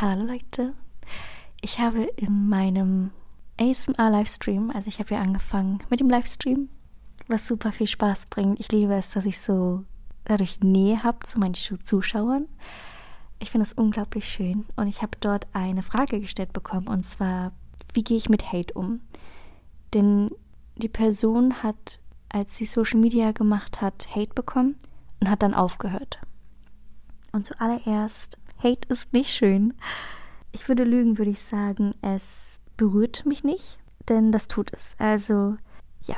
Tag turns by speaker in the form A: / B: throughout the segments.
A: Hallo Leute. Ich habe in meinem ASMR-Livestream, also ich habe ja angefangen mit dem Livestream, was super viel Spaß bringt. Ich liebe es, dass ich so dadurch Nähe habe zu meinen Zuschauern. Ich finde es unglaublich schön und ich habe dort eine Frage gestellt bekommen und zwar, wie gehe ich mit Hate um? Denn die Person hat, als sie Social Media gemacht hat, Hate bekommen und hat dann aufgehört. Und zuallererst, Hate ist nicht schön. Ich würde lügen, würde ich sagen, es berührt mich nicht, denn das tut es. Also, ja,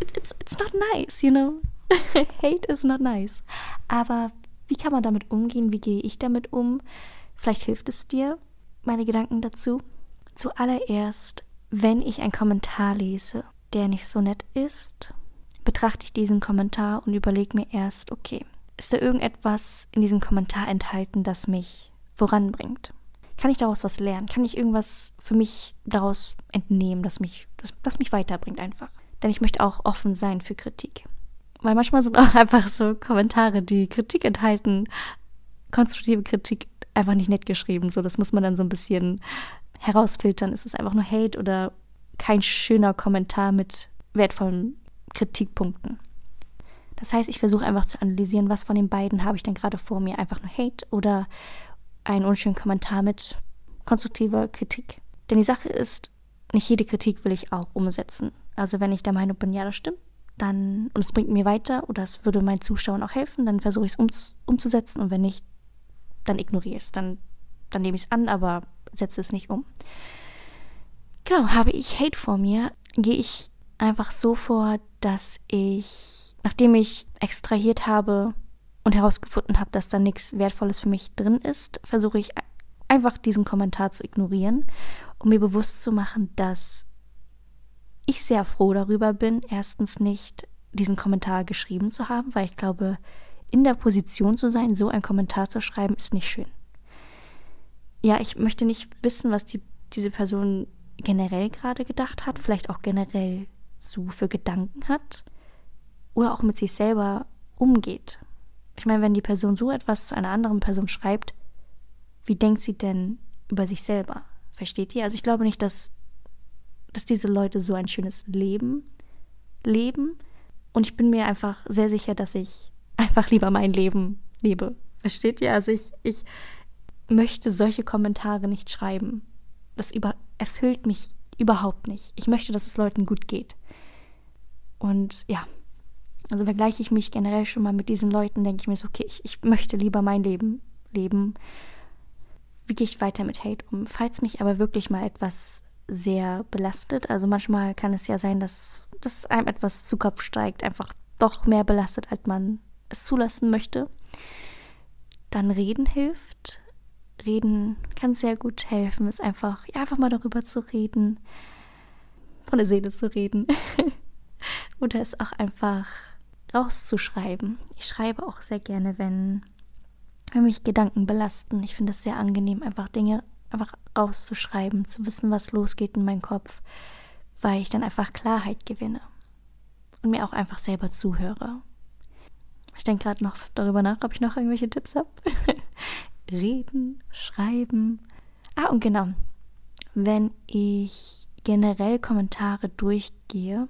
A: it's, it's not nice, you know. Hate is not nice. Aber wie kann man damit umgehen? Wie gehe ich damit um? Vielleicht hilft es dir, meine Gedanken dazu. Zuallererst, wenn ich einen Kommentar lese, der nicht so nett ist, betrachte ich diesen Kommentar und überlege mir erst, okay, ist da irgendetwas in diesem Kommentar enthalten, das mich voranbringt? Kann ich daraus was lernen? Kann ich irgendwas für mich daraus entnehmen, das mich, das, das mich weiterbringt einfach? Denn ich möchte auch offen sein für Kritik. Weil manchmal sind auch einfach so Kommentare, die Kritik enthalten, konstruktive Kritik einfach nicht nett geschrieben. So, das muss man dann so ein bisschen herausfiltern. Ist es einfach nur Hate oder kein schöner Kommentar mit wertvollen Kritikpunkten? Das heißt, ich versuche einfach zu analysieren, was von den beiden habe ich denn gerade vor mir. Einfach nur Hate oder einen unschönen Kommentar mit konstruktiver Kritik. Denn die Sache ist, nicht jede Kritik will ich auch umsetzen. Also wenn ich der Meinung bin, ja, das stimmt, dann, und es bringt mir weiter oder es würde meinen Zuschauern auch helfen, dann versuche ich es um, umzusetzen und wenn nicht, dann ignoriere ich es. Dann, dann nehme ich es an, aber setze es nicht um. Genau, habe ich Hate vor mir, gehe ich einfach so vor, dass ich Nachdem ich extrahiert habe und herausgefunden habe, dass da nichts Wertvolles für mich drin ist, versuche ich einfach diesen Kommentar zu ignorieren, um mir bewusst zu machen, dass ich sehr froh darüber bin, erstens nicht diesen Kommentar geschrieben zu haben, weil ich glaube, in der Position zu sein, so einen Kommentar zu schreiben, ist nicht schön. Ja, ich möchte nicht wissen, was die, diese Person generell gerade gedacht hat, vielleicht auch generell so für Gedanken hat oder auch mit sich selber umgeht. Ich meine, wenn die Person so etwas zu einer anderen Person schreibt, wie denkt sie denn über sich selber? Versteht ihr? Also ich glaube nicht, dass, dass diese Leute so ein schönes Leben leben. Und ich bin mir einfach sehr sicher, dass ich einfach lieber mein Leben lebe. Versteht ihr? Also ich, ich möchte solche Kommentare nicht schreiben. Das über, erfüllt mich überhaupt nicht. Ich möchte, dass es Leuten gut geht. Und ja, also vergleiche ich mich generell schon mal mit diesen Leuten, denke ich mir so, okay, ich, ich möchte lieber mein Leben leben. Wie gehe ich weiter mit Hate um? Falls mich aber wirklich mal etwas sehr belastet, also manchmal kann es ja sein, dass, dass einem etwas zu Kopf steigt, einfach doch mehr belastet, als man es zulassen möchte, dann reden hilft. Reden kann sehr gut helfen, ist einfach, ja, einfach mal darüber zu reden, von der Seele zu reden. Oder es auch einfach rauszuschreiben. Ich schreibe auch sehr gerne, wenn, wenn mich Gedanken belasten. Ich finde es sehr angenehm, einfach Dinge einfach rauszuschreiben, zu wissen, was losgeht in meinem Kopf, weil ich dann einfach Klarheit gewinne und mir auch einfach selber zuhöre. Ich denke gerade noch darüber nach, ob ich noch irgendwelche Tipps habe. Reden, schreiben. Ah, und genau. Wenn ich generell Kommentare durchgehe,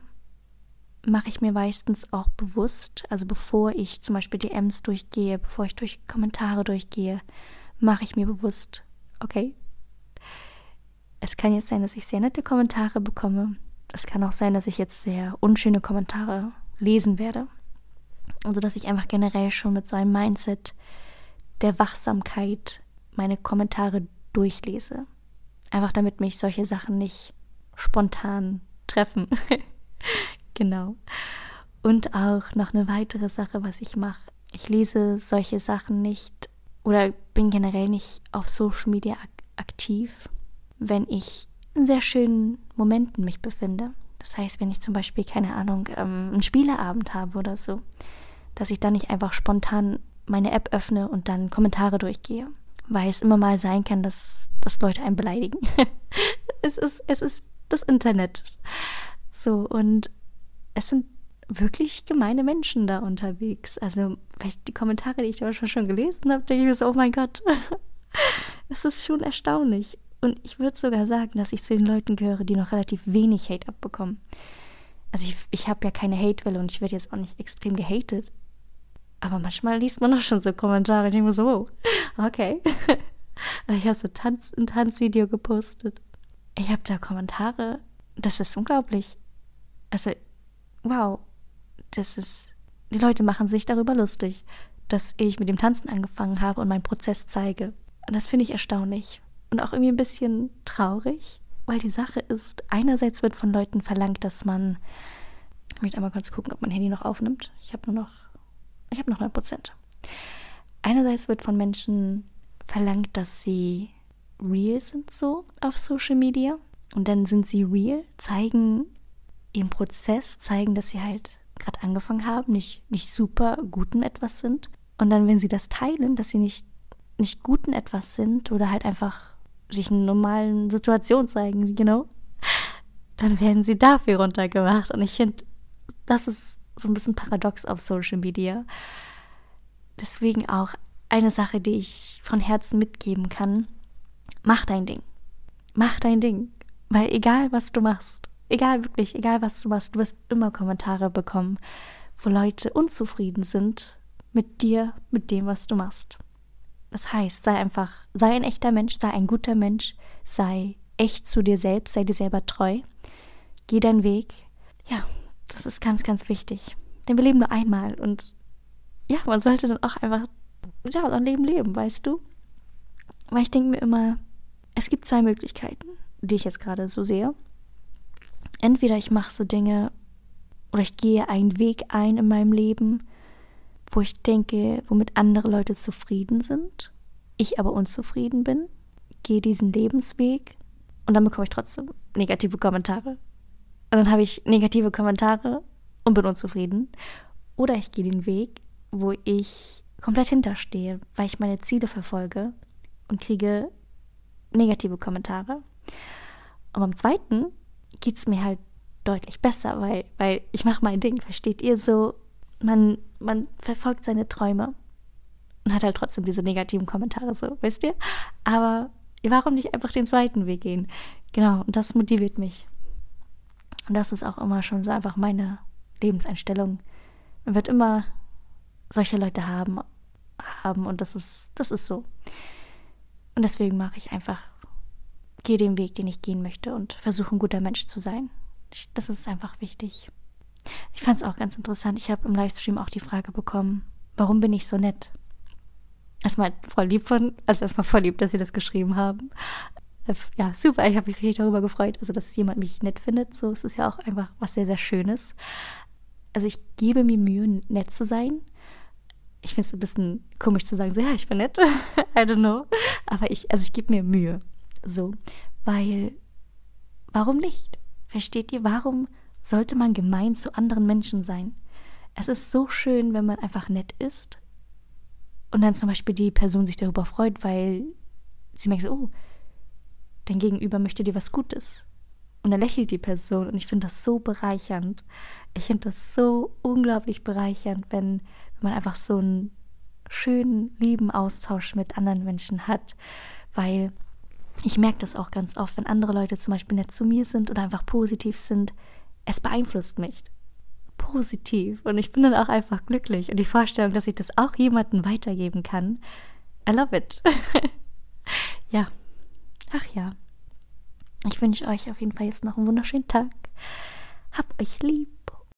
A: mache ich mir meistens auch bewusst, also bevor ich zum Beispiel DMs durchgehe, bevor ich durch Kommentare durchgehe, mache ich mir bewusst, okay, es kann jetzt sein, dass ich sehr nette Kommentare bekomme. Es kann auch sein, dass ich jetzt sehr unschöne Kommentare lesen werde. Also, dass ich einfach generell schon mit so einem Mindset der Wachsamkeit meine Kommentare durchlese. Einfach damit mich solche Sachen nicht spontan treffen. Genau. Und auch noch eine weitere Sache, was ich mache. Ich lese solche Sachen nicht oder bin generell nicht auf Social Media ak aktiv, wenn ich in sehr schönen Momenten mich befinde. Das heißt, wenn ich zum Beispiel, keine Ahnung, ähm, einen Spieleabend habe oder so, dass ich dann nicht einfach spontan meine App öffne und dann Kommentare durchgehe. Weil es immer mal sein kann, dass, dass Leute einen beleidigen. es, ist, es ist das Internet. So, und es sind wirklich gemeine Menschen da unterwegs. Also die Kommentare, die ich da schon gelesen habe, denke ich mir so, oh mein Gott. Das ist schon erstaunlich. Und ich würde sogar sagen, dass ich zu den Leuten gehöre, die noch relativ wenig Hate abbekommen. Also ich, ich habe ja keine Hate-Welle und ich werde jetzt auch nicht extrem gehatet. Aber manchmal liest man auch schon so Kommentare ich denke so, wow, okay. ich habe so Tanz, ein Tanzvideo gepostet. Ich habe da Kommentare, das ist unglaublich. Also, wow, das ist, die Leute machen sich darüber lustig, dass ich mit dem Tanzen angefangen habe und meinen Prozess zeige. Und das finde ich erstaunlich und auch irgendwie ein bisschen traurig, weil die Sache ist, einerseits wird von Leuten verlangt, dass man, ich möchte einmal kurz gucken, ob mein Handy noch aufnimmt. Ich habe nur noch, ich habe noch 9 Prozent. Einerseits wird von Menschen verlangt, dass sie real sind so auf Social Media und dann sind sie real, zeigen ihren Prozess, zeigen, dass sie halt gerade angefangen haben, nicht, nicht super gut in etwas sind. Und dann, wenn sie das teilen, dass sie nicht, nicht gut in etwas sind oder halt einfach sich in normalen Situationen zeigen, you know, dann werden sie dafür runtergemacht. Und ich finde, das ist so ein bisschen paradox auf Social Media. Deswegen auch eine Sache, die ich von Herzen mitgeben kann. Mach dein Ding. Mach dein Ding. Weil egal, was du machst, egal wirklich, egal, was du machst, du wirst immer Kommentare bekommen, wo Leute unzufrieden sind mit dir, mit dem, was du machst. Das heißt, sei einfach, sei ein echter Mensch, sei ein guter Mensch, sei echt zu dir selbst, sei dir selber treu, geh deinen Weg. Ja, das ist ganz, ganz wichtig. Denn wir leben nur einmal und ja, man sollte dann auch einfach ja, sein Leben leben, weißt du? Weil ich denke mir immer, es gibt zwei Möglichkeiten, die ich jetzt gerade so sehe. Entweder ich mache so Dinge oder ich gehe einen Weg ein in meinem Leben, wo ich denke, womit andere Leute zufrieden sind, ich aber unzufrieden bin, gehe diesen Lebensweg und dann bekomme ich trotzdem negative Kommentare. Und dann habe ich negative Kommentare und bin unzufrieden. Oder ich gehe den Weg, wo ich komplett hinterstehe, weil ich meine Ziele verfolge und kriege negative Kommentare. Und beim zweiten geht es mir halt deutlich besser, weil, weil ich mache mein Ding, versteht ihr so? man, man verfolgt seine Träume und hat halt trotzdem diese negativen Kommentare, so, wisst ihr? Aber warum nicht einfach den zweiten Weg gehen? Genau, und das motiviert mich. Und das ist auch immer schon so einfach meine Lebenseinstellung. Man wird immer solche Leute haben, haben und das ist, das ist so. Und deswegen mache ich einfach, gehe den Weg, den ich gehen möchte und versuche ein guter Mensch zu sein. Das ist einfach wichtig. Ich fand es auch ganz interessant. Ich habe im Livestream auch die Frage bekommen, warum bin ich so nett? Erstmal voll lieb von, also erstmal voll lieb, dass Sie das geschrieben haben. Äh, ja, super, ich habe mich richtig darüber gefreut, also dass jemand mich nett findet. So, es ist ja auch einfach was sehr, sehr Schönes. Also ich gebe mir Mühe, nett zu sein. Ich finde es ein bisschen komisch zu sagen, so ja, ich bin nett. I don't know. Aber ich, also ich gebe mir Mühe. So, weil, warum nicht? Versteht ihr, warum sollte man gemein zu anderen Menschen sein. Es ist so schön, wenn man einfach nett ist und dann zum Beispiel die Person sich darüber freut, weil sie merkt so, oh, dein Gegenüber möchte dir was Gutes. Und dann lächelt die Person und ich finde das so bereichernd. Ich finde das so unglaublich bereichernd, wenn, wenn man einfach so einen schönen, lieben Austausch mit anderen Menschen hat, weil ich merke das auch ganz oft, wenn andere Leute zum Beispiel nett zu mir sind oder einfach positiv sind, es beeinflusst mich positiv und ich bin dann auch einfach glücklich und die Vorstellung, dass ich das auch jemandem weitergeben kann, I love it. ja, ach ja. Ich wünsche euch auf jeden Fall jetzt noch einen wunderschönen Tag. Hab euch lieb.